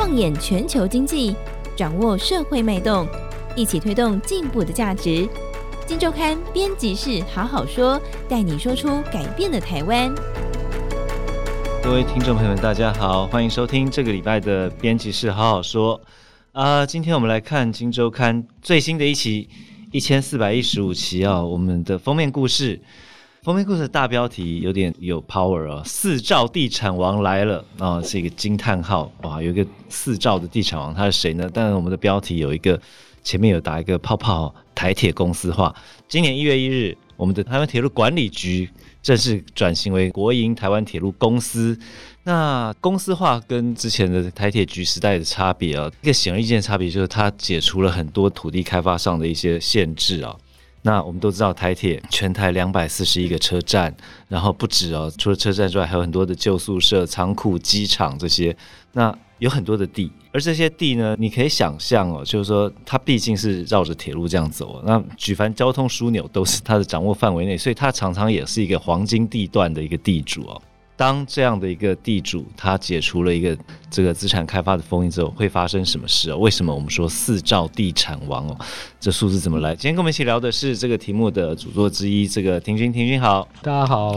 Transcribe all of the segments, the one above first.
放眼全球经济，掌握社会脉动，一起推动进步的价值。金周刊编辑室好好说，带你说出改变的台湾。各位听众朋友们，大家好，欢迎收听这个礼拜的编辑室好好说。啊、今天我们来看金周刊最新的一期，一千四百一十五期啊，我们的封面故事。封面故事的大标题有点有 power 哦，四兆地产王来了啊、是一个惊叹号哇！有一个四兆的地产王，他是谁呢？但是我们的标题有一个前面有打一个泡泡，台铁公司化。今年一月一日，我们的台湾铁路管理局正式转型为国营台湾铁路公司。那公司化跟之前的台铁局时代的差别啊，一个显而易见的差别就是它解除了很多土地开发上的一些限制啊。那我们都知道，台铁全台两百四十一个车站，然后不止哦，除了车站之外，还有很多的旧宿舍、仓库、机场这些。那有很多的地，而这些地呢，你可以想象哦，就是说它毕竟是绕着铁路这样走，那举凡交通枢纽都是它的掌握范围内，所以它常常也是一个黄金地段的一个地主哦。当这样的一个地主，他解除了一个这个资产开发的封印之后，会发生什么事哦？为什么我们说四兆地产王哦？这数字怎么来？今天跟我们一起聊的是这个题目的主作之一，这个庭君，庭君好，大家好，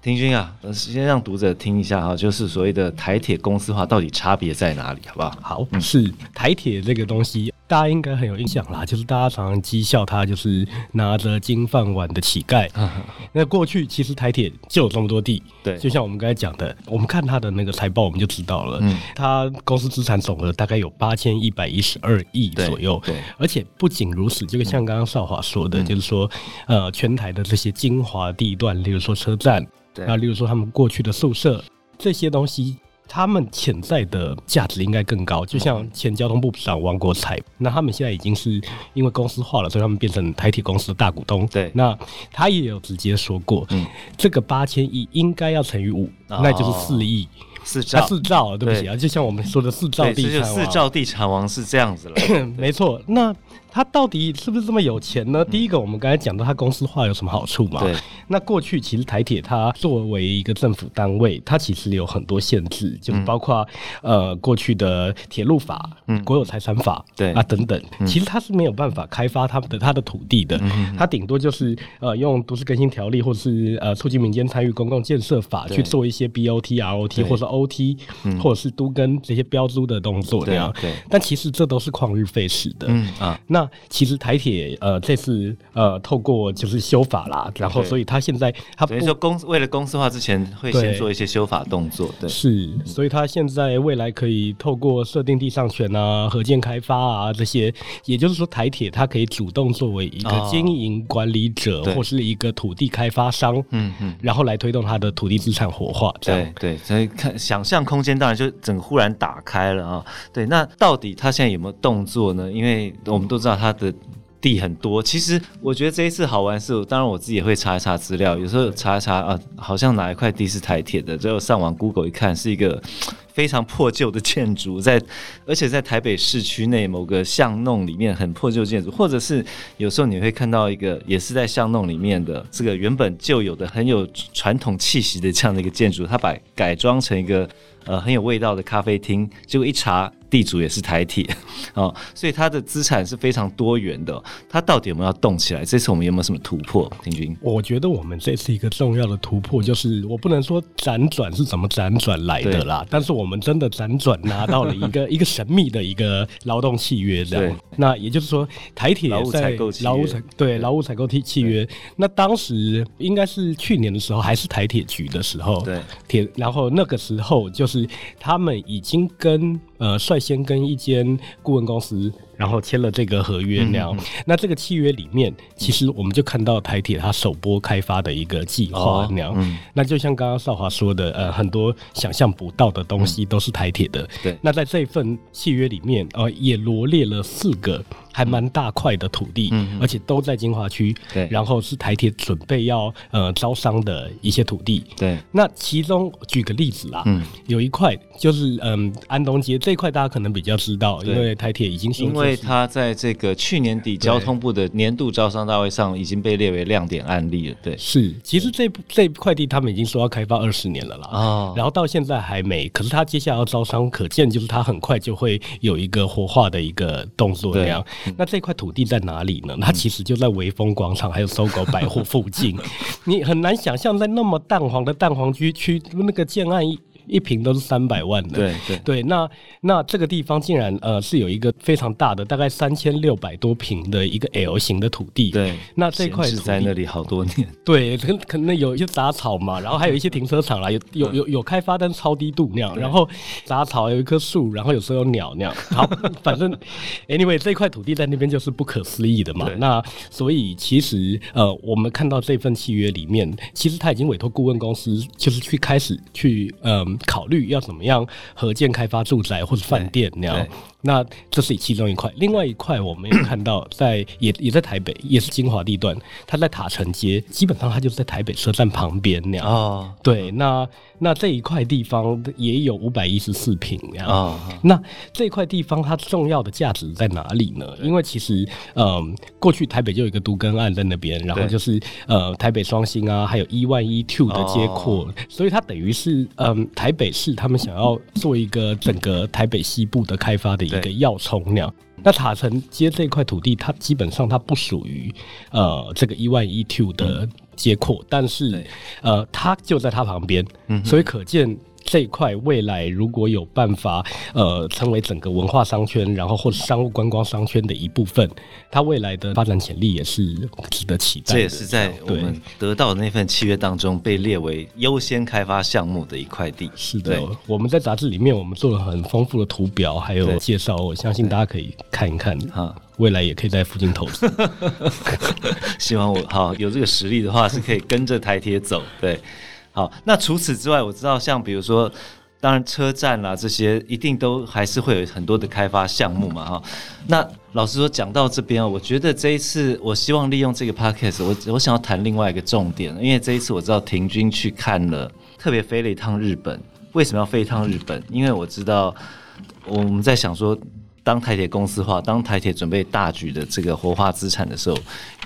亭均啊，先让读者听一下哈，就是所谓的台铁公司化到底差别在哪里，好不好？好，是台铁这个东西。大家应该很有印象啦，就是大家常常讥笑他，就是拿着金饭碗的乞丐。那过去其实台铁就有这么多地，对，就像我们刚才讲的，我们看他的那个财报，我们就知道了，嗯，他公司资产总额大概有八千一百一十二亿左右，对，而且不仅如此，就像刚刚少华说的，就是说，呃，全台的这些精华地段，例如说车站，对，啊，例如说他们过去的宿舍这些东西。他们潜在的价值应该更高，就像前交通部长王国才，那他们现在已经是因为公司化了，所以他们变成台铁公司的大股东。对，那他也有直接说过，嗯，这个八千亿应该要乘以五，哦，那就是四亿，四兆，四兆，对不起啊，就像我们说的四兆地产王，四兆地产王是这样子了，没错，那。他到底是不是这么有钱呢？第一个，我们刚才讲到他公司化有什么好处嘛？对。那过去其实台铁它作为一个政府单位，它其实有很多限制，就是包括呃过去的铁路法、嗯、国有财产法，对啊等等。其实它是没有办法开发他们的它的土地的，它顶多就是呃用都市更新条例或者是呃促进民间参与公共建设法去做一些 BOT、ROT 或者 OT，或者是都跟这些标租的动作这样。对。但其实这都是旷日费时的。嗯啊。那其实台铁呃这次呃透过就是修法啦，然后所以他现在他等于说公为了公司化之前会先做一些修法动作，对，是，所以他现在未来可以透过设定地上权啊、合建开发啊这些，也就是说台铁它可以主动作为一个经营管理者或是一个土地开发商，嗯嗯，然后来推动它的土地资产活化，对对，所以看想象空间当然就整个忽然打开了啊，对，那到底他现在有没有动作呢？因为我们都知道他的地很多，其实我觉得这一次好玩是，当然我自己也会查一查资料，有时候查一查啊，好像哪一块地是台铁的，最后上网 Google 一看，是一个非常破旧的建筑，在而且在台北市区内某个巷弄里面很破旧建筑，或者是有时候你会看到一个也是在巷弄里面的这个原本就有的很有传统气息的这样的一个建筑，它把改装成一个呃很有味道的咖啡厅，结果一查。地主也是台铁，哦，所以它的资产是非常多元的。它到底有没有要动起来？这次我们有没有什么突破？亭均，我觉得我们这次一个重要的突破就是，我不能说辗转是怎么辗转来的啦，但是我们真的辗转拿到了一个 一个神秘的一个劳动契约，这样。那也就是说，台铁在劳务采对劳务采购契契约，那当时应该是去年的时候，还是台铁局的时候，对。铁，然后那个时候就是他们已经跟。呃，率先跟一间顾问公司，然后签了这个合约那样。嗯嗯、那这个契约里面，其实我们就看到台铁它首波开发的一个计划那样。那就像刚刚少华说的，呃，很多想象不到的东西都是台铁的。对、嗯。那在这份契约里面，呃，也罗列了四个还蛮大块的土地，嗯，而且都在金华区，对，然后是台铁准备要呃招商的一些土地，对。那其中举个例子啦，嗯，有一块就是嗯安东街这一块，大家可能比较知道，因为台铁已经因为它在这个去年底交通部的年度招商大会上已经被列为亮点案例了，对，是。其实这这块地他们已经说要开发二十年了啦，哦，然后到现在还没，可是他接下来要招商，可见就是他很快就会有一个活化的一个动作那样。那这块土地在哪里呢？它其实就在维风广场还有 SOGO 百货附近。你很难想象，在那么蛋黄的蛋黄区区那个建案一。一平都是三百万的，对对对。那那这个地方竟然呃是有一个非常大的，大概三千六百多平的一个 L 型的土地。对，那这块是在那里好多年。对，可可能有一些杂草嘛，然后还有一些停车场啦，有有有有开发，但是超低度那样。然后杂草有一棵树，然后有时候有鸟那样。好，反正 anyway 这块土地在那边就是不可思议的嘛。那所以其实呃，我们看到这份契约里面，其实他已经委托顾问公司，就是去开始去嗯。考虑要怎么样合建开发住宅或者饭店那样。那这是其中一块，另外一块我们也看到在 也也在台北，也是精华地段，它在塔城街，基本上它就是在台北车站旁边那样。哦，对，那那这一块地方也有五百一十四平那样。哦，那这块地方它重要的价值在哪里呢？因为其实，嗯、呃，过去台北就有一个都更案在那边，然后就是呃台北双星啊，还有一万一 two 的街廓，哦，所以它等于是嗯、呃、台北市他们想要做一个整个台北西部的开发的。一个要冲那样，那塔城街这块土地，它基本上它不属于呃这个一万一 two 的街廓，但是呃它就在它旁边，所以可见。这一块未来如果有办法，呃，成为整个文化商圈，然后或者商务观光商圈的一部分，它未来的发展潜力也是值得期待。这也是在我们得到的那份契约当中被列为优先开发项目的一块地。是的，我们在杂志里面我们做了很丰富的图表，还有介绍，我相信大家可以看一看。哈，未来也可以在附近投资。希望我好有这个实力的话，是可以跟着台铁走。对。好，那除此之外，我知道像比如说，当然车站啦这些，一定都还是会有很多的开发项目嘛，哈。那老实说，讲到这边，我觉得这一次，我希望利用这个 podcast，我我想要谈另外一个重点，因为这一次我知道婷君去看了，特别飞了一趟日本。为什么要飞一趟日本？因为我知道我们在想说，当台铁公司化，当台铁准备大举的这个活化资产的时候，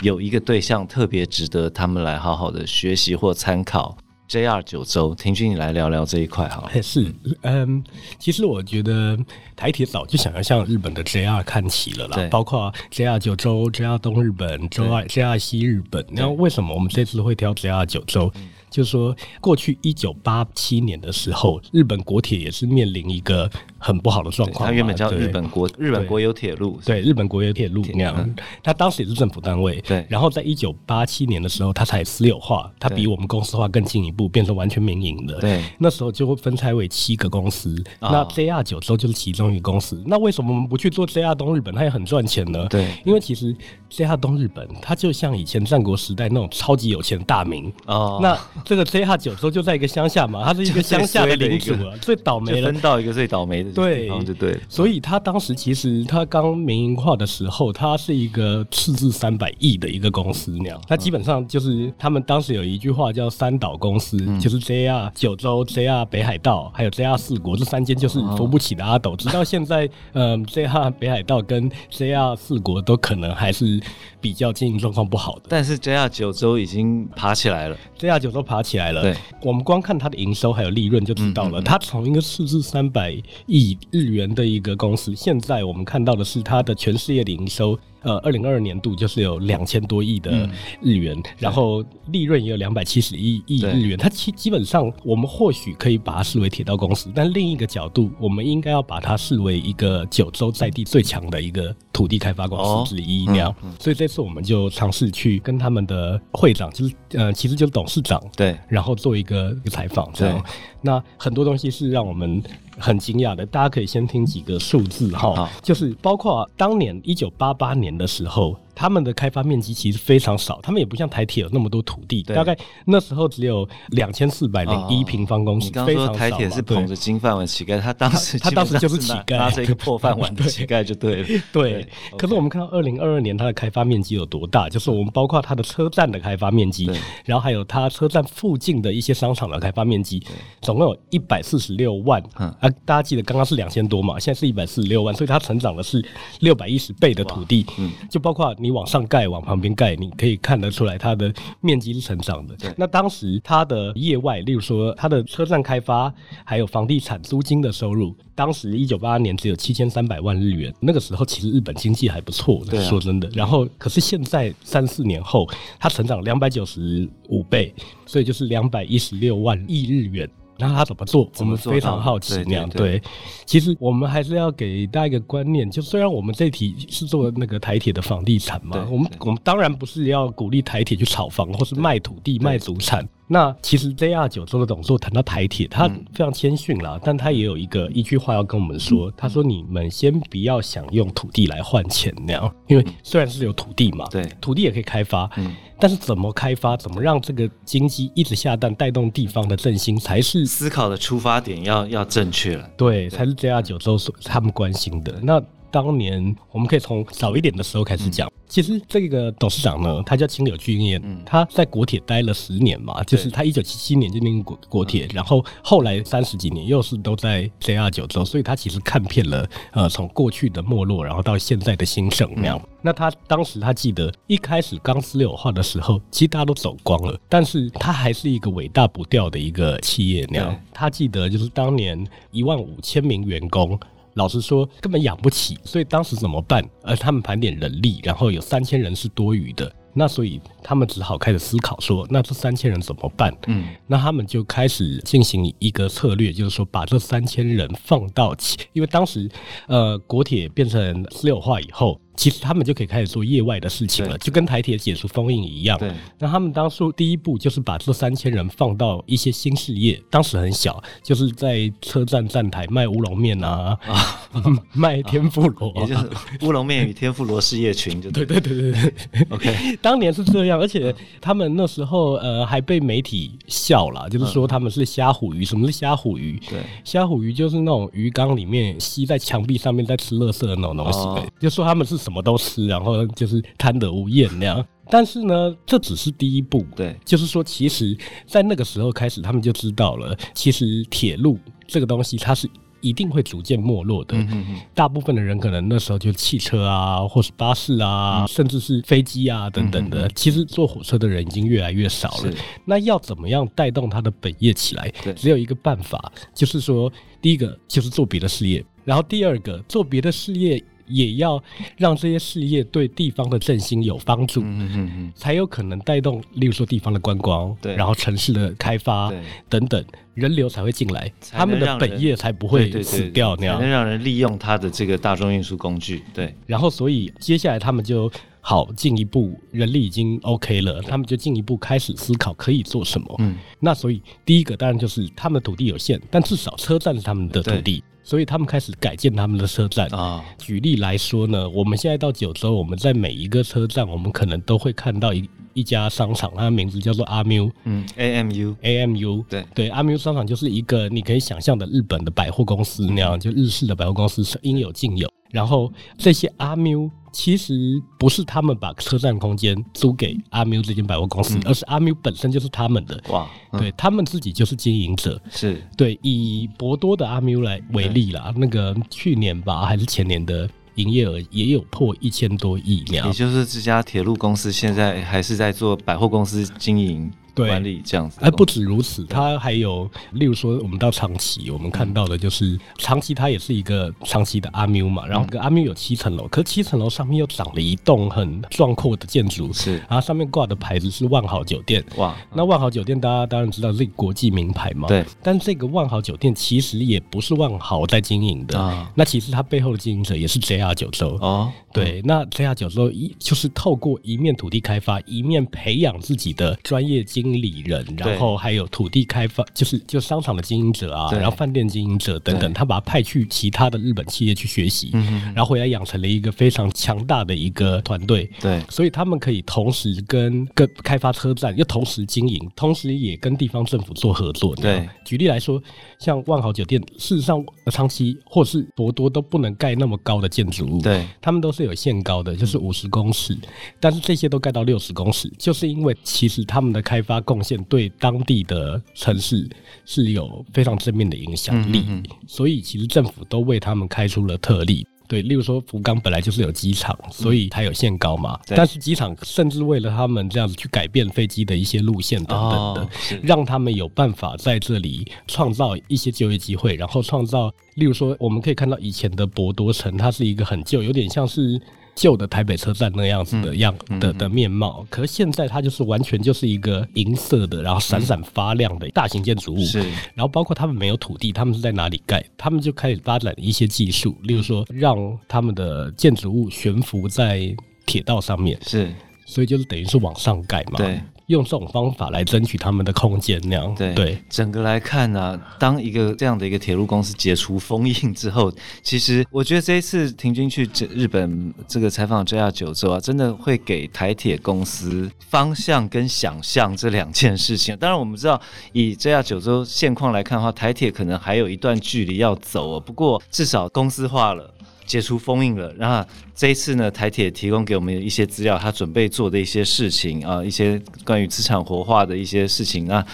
有一个对象特别值得他们来好好的学习或参考。JR 九州，婷君，你来聊聊这一块好。是，嗯，其实我觉得台铁早就想要向日本的 JR 看齐了啦，包括 JR 九州、JR 东日本、JR JR 西日本。那为什么我们这次会挑 JR 九州？就是说，过去一九八七年的时候，日本国铁也是面临一个很不好的状况。它原本叫日本国日本国有铁路，对，日本国有铁路那样。它当时也是政府单位，对。然后在一九八七年的时候，它才私有化，它比我们公司化更进一步，变成完全民营的。对。那时候就会分拆为七个公司，那 JR 九州就是其中一个公司。那为什么我们不去做 JR 东日本？它也很赚钱呢？对。因为其实 JR 东日本，它就像以前战国时代那种超级有钱的大名哦。那这个 JR 九州就在一个乡下嘛，它是一个乡下的领主啊，最倒霉了，分到一个最倒霉的地方就对，对。所以他当时其实他刚民营化的时候，他是一个赤字三百亿的一个公司那样。他基本上就是他们当时有一句话叫三岛公司，嗯、就是 JR 九州、JR 北海道还有 JR 四国这三间就是扶不起的阿斗。直到现在，嗯，JR 北海道跟 JR 四国都可能还是比较经营状况不好的。但是 JR 九州已经爬起来了，JR 九州爬起来了。对，我们光看它的营收还有利润就知道了。它从一个市值三百亿日元的一个公司，现在我们看到的是它的全世界的营收。呃，二零二二年度就是有两千多亿的日元，嗯、然后利润也有两百七十一亿日元。它其基本上，我们或许可以把它视为铁道公司，但另一个角度，我们应该要把它视为一个九州在地最强的一个土地开发公司之一。那样，所以这次我们就尝试去跟他们的会长，就是呃，其实就是董事长，对，然后做一个一个采访。这样，那很多东西是让我们。很惊讶的，大家可以先听几个数字哈，就是包括当年一九八八年的时候。他们的开发面积其实非常少，他们也不像台铁有那么多土地，大概那时候只有两千四百零一平方公里。说台铁是捧着金饭碗乞丐，他当时他当时就是乞丐，拿着一个破饭碗的乞丐就对了。对.可是我们看到二零二二年它的开发面积有多大，就是我们包括它的车站的开发面积，然后还有它车站附近的一些商场的开发面积，总共有一百四十六万。啊，大家记得刚刚是两千多嘛，现在是一百四十六万，所以它成长的是六百一十倍的土地。嗯，就包括你往上盖，往旁边盖，你可以看得出来它的面积是成长的。那当时它的业外，例如说它的车站开发，还有房地产租金的收入，当时一九八二年只有七千三百万日元。那个时候其实日本经济还不错的，说真的。然后可是现在三四年后，它成长两百九十五倍，所以就是两百一十六万亿日元。那他怎么做？我们非常好奇那样。对，其实我们还是要给大家一个观念，就虽然我们这题是做那个台铁的房地产嘛，我们我们当然不是要鼓励台铁去炒房或是卖土地卖祖产。那其实 JR 九州的董座谈到台铁，他非常谦逊啦，但他也有一个一句话要跟我们说，他说：“你们先不要想用土地来换钱那样，因为虽然是有土地嘛，对，土地也可以开发。”但是怎么开发，怎么让这个经济一直下蛋，带动地方的振兴，才是思考的出发点要要正确了。对，才是 JR 九州所他们关心的。那。当年我们可以从早一点的时候开始讲。其实这个董事长呢，他叫青柳俊彦，他在国铁待了十年嘛，就是他一九七七年就进国国铁，然后后来三十几年又是都在 JR 九州，所以他其实看遍了呃从过去的没落，然后到现在的兴盛那样。那他当时他记得一开始刚私有化的时候，其实大家都走光了，但是他还是一个伟大不掉的一个企业那样。他记得就是当年一万五千名员工。老实说，根本养不起，所以当时怎么办？而他们盘点人力，然后有三千人是多余的，那所以他们只好开始思考说，那这三千人怎么办？嗯，那他们就开始进行一个策略，就是说把这三千人放到，因为当时呃国铁变成私有化以后。其实他们就可以开始做业外的事情了，就跟台铁解除封印一样。对，那他们当初第一步就是把这三千人放到一些新事业，当时很小，就是在车站站台卖乌龙面啊，啊 卖天妇罗、啊，也就是乌龙面与天妇罗事业群就对。对对对对对，OK，当年是这样，而且他们那时候呃还被媒体笑了，就是说他们是虾虎鱼。什么是虾虎鱼？对，虾虎鱼就是那种鱼缸里面吸在墙壁上面在吃垃圾的那种东西，哦、就说他们是。什么都吃，然后就是贪得无厌那样。但是呢，这只是第一步。对，就是说，其实，在那个时候开始，他们就知道了，其实铁路这个东西，它是一定会逐渐没落的。嗯哼哼。大部分的人可能那时候就汽车啊，或是巴士啊，嗯、甚至是飞机啊等等的。其实坐火车的人已经越来越少了。那要怎么样带动它的本业起来？对，只有一个办法，就是说，第一个就是做别的事业，然后第二个做别的事业。也要让这些事业对地方的振兴有帮助，嗯嗯嗯，才有可能带动，例如说地方的观光，对，然后城市的开发，对，等等，人流才会进来，他们的本业才不会死掉那样，能让人利用他的这个大众运输工具，对。然后，所以接下来他们就好进一步，人力已经 OK 了，他们就进一步开始思考可以做什么。嗯，那所以第一个当然就是他们的土地有限，但至少车站是他们的土地。所以他们开始改建他们的车站啊。举例来说呢，我们现在到九州，我们在每一个车站，我们可能都会看到一一家商场，它的名字叫做阿缪。嗯，A M U A M U。对对，阿缪商场就是一个你可以想象的日本的百货公司那样，就日式的百货公司是应有尽有。然后这些阿缪。其实不是他们把车站空间租给阿缪这间百货公司，嗯、而是阿缪本身就是他们的。哇，嗯、对他们自己就是经营者。是对，以博多的阿缪来为例啦，那个去年吧还是前年的营业额也有破一千多亿。也就是这家铁路公司现在还是在做百货公司经营。对，管理这样子，哎不止如此，它还有，例如说，我们到长崎，我们看到的就是长崎，它也是一个长崎的阿缪嘛，然后个阿缪有七层楼，可是七层楼上面又长了一栋很壮阔的建筑，是，然后上面挂的牌子是万豪酒店，哇，那万豪酒店大家当然知道是国际名牌嘛，对，但这个万豪酒店其实也不是万豪在经营的，啊，那其实它背后的经营者也是 JR 九州，哦，对，那 JR 九州一就是透过一面土地开发，一面培养自己的专业经经理人，然后还有土地开发，就是就商场的经营者啊，然后饭店经营者等等，他把他派去其他的日本企业去学习，然后回来养成了一个非常强大的一个团队。对，所以他们可以同时跟跟开发车站，又同时经营，同时也跟地方政府做合作。对，举例来说，像万豪酒店，事实上长期或是博多都不能盖那么高的建筑物，对，他们都是有限高的，就是五十公尺，但是这些都盖到六十公尺，就是因为其实他们的开发贡献对当地的城市是有非常正面的影响力，嗯嗯嗯，所以其实政府都为他们开出了特例。对，例如说福冈本来就是有机场，所以它有限高嘛。嗯、但是机场甚至为了他们这样子去改变飞机的一些路线等等的，哦、让他们有办法在这里创造一些就业机会，然后创造，例如说我们可以看到以前的博多城，它是一个很旧，有点像是。旧的台北车站那样子的样的的面貌，可是现在它就是完全就是一个银色的，然后闪闪发亮的大型建筑物。是，然后包括他们没有土地，他们是在哪里盖？他们就开始发展一些技术，例如说让他们的建筑物悬浮在铁道上面。是，所以就是等于是往上盖嘛。对。用这种方法来争取他们的空间，那样对。对，整个来看呢、啊，当一个这样的一个铁路公司解除封印之后，其实我觉得这一次婷君去日本这个采访 JR 九州啊，真的会给台铁公司方向跟想象这两件事情。当然，我们知道以 JR 九州现况来看的话，台铁可能还有一段距离要走，不过至少公司化了。解除封印了，然后这一次呢，台铁提供给我们一些资料，他准备做的一些事情啊，一些关于资产活化的一些事情啊。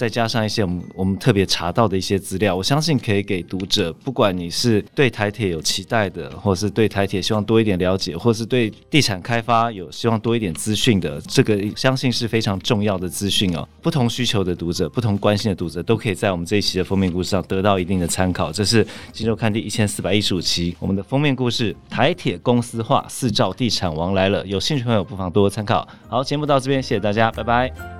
再加上一些我们我们特别查到的一些资料，我相信可以给读者，不管你是对台铁有期待的，或是对台铁希望多一点了解，或是对地产开发有希望多一点资讯的，这个相信是非常重要的资讯哦。不同需求的读者，不同关心的读者，都可以在我们这一期的封面故事上得到一定的参考。这是《今周刊》第一千四百一十五期，我们的封面故事：台铁公司化，四兆地产王来了。有兴趣朋友不妨多多参考。好，节目到这边，谢谢大家，拜拜。